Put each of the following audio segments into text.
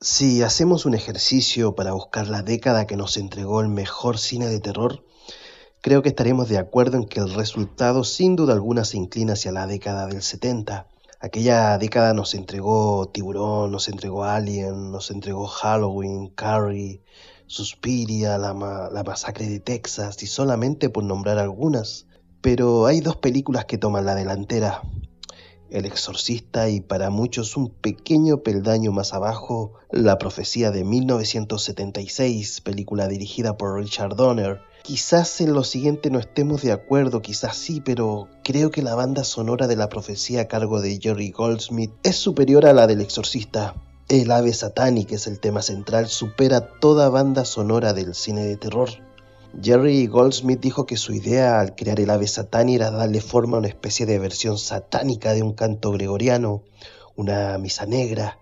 Si hacemos un ejercicio para buscar la década que nos entregó el mejor cine de terror, creo que estaremos de acuerdo en que el resultado sin duda alguna se inclina hacia la década del 70. Aquella década nos entregó Tiburón, nos entregó Alien, nos entregó Halloween, Carrie, Suspiria, la, masacre de Texas y solamente por nombrar algunas. Pero hay dos películas que toman la delantera, el Exorcista y para muchos un pequeño peldaño más abajo, La Profecía de 1976, película dirigida por Richard Donner. Quizás en lo siguiente no estemos de acuerdo, quizás sí, pero creo que la banda sonora de La Profecía a cargo de Jerry Goldsmith es superior a la del Exorcista. El ave satánico es el tema central, supera toda banda sonora del cine de terror. Jerry Goldsmith dijo que su idea al crear el ave satani era darle forma a una especie de versión satánica de un canto gregoriano, una misa negra,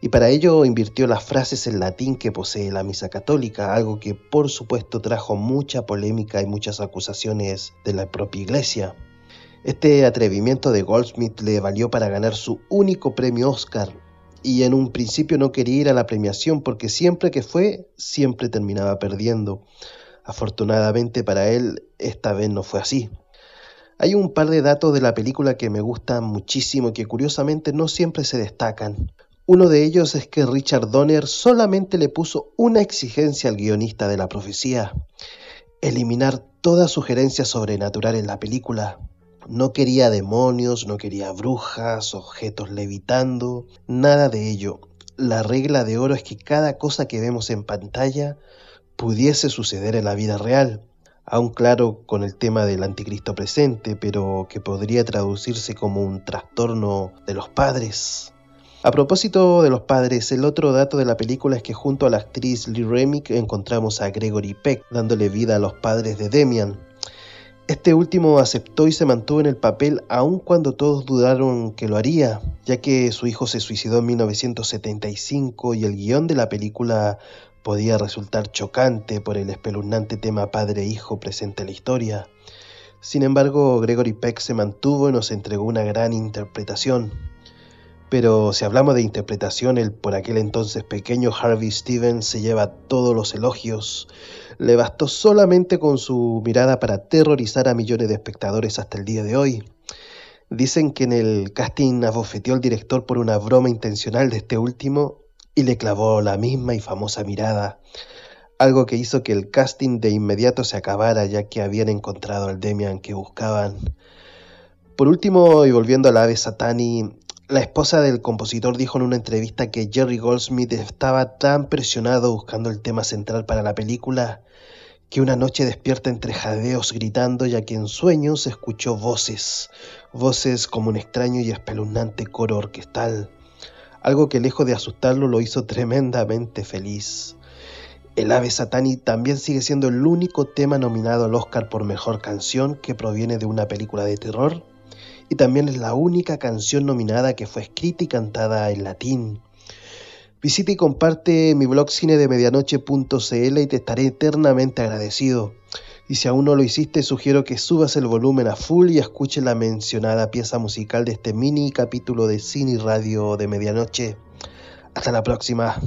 y para ello invirtió las frases en latín que posee la misa católica, algo que por supuesto trajo mucha polémica y muchas acusaciones de la propia iglesia. Este atrevimiento de Goldsmith le valió para ganar su único premio Oscar, y en un principio no quería ir a la premiación porque siempre que fue, siempre terminaba perdiendo. Afortunadamente para él, esta vez no fue así. Hay un par de datos de la película que me gustan muchísimo y que curiosamente no siempre se destacan. Uno de ellos es que Richard Donner solamente le puso una exigencia al guionista de la profecía, eliminar toda sugerencia sobrenatural en la película. No quería demonios, no quería brujas, objetos levitando, nada de ello. La regla de oro es que cada cosa que vemos en pantalla pudiese suceder en la vida real, aún claro con el tema del anticristo presente, pero que podría traducirse como un trastorno de los padres. A propósito de los padres, el otro dato de la película es que junto a la actriz Lee Remick encontramos a Gregory Peck dándole vida a los padres de Demian. Este último aceptó y se mantuvo en el papel aun cuando todos dudaron que lo haría, ya que su hijo se suicidó en 1975 y el guion de la película podía resultar chocante por el espeluznante tema padre-hijo presente en la historia. Sin embargo, Gregory Peck se mantuvo y nos entregó una gran interpretación. Pero si hablamos de interpretación, el por aquel entonces pequeño Harvey Stevens se lleva todos los elogios. Le bastó solamente con su mirada para aterrorizar a millones de espectadores hasta el día de hoy. Dicen que en el casting abofeteó al director por una broma intencional de este último y le clavó la misma y famosa mirada, algo que hizo que el casting de inmediato se acabara ya que habían encontrado al Demian que buscaban. Por último, y volviendo a la ave Satani, la esposa del compositor dijo en una entrevista que Jerry Goldsmith estaba tan presionado buscando el tema central para la película que una noche despierta entre jadeos gritando ya que en sueños escuchó voces, voces como un extraño y espeluznante coro orquestal algo que lejos de asustarlo lo hizo tremendamente feliz. El ave Satani también sigue siendo el único tema nominado al Oscar por Mejor Canción que proviene de una película de terror y también es la única canción nominada que fue escrita y cantada en latín. Visita y comparte mi blog cine de y te estaré eternamente agradecido. Y si aún no lo hiciste, sugiero que subas el volumen a full y escuches la mencionada pieza musical de este mini capítulo de cine y radio de medianoche. Hasta la próxima.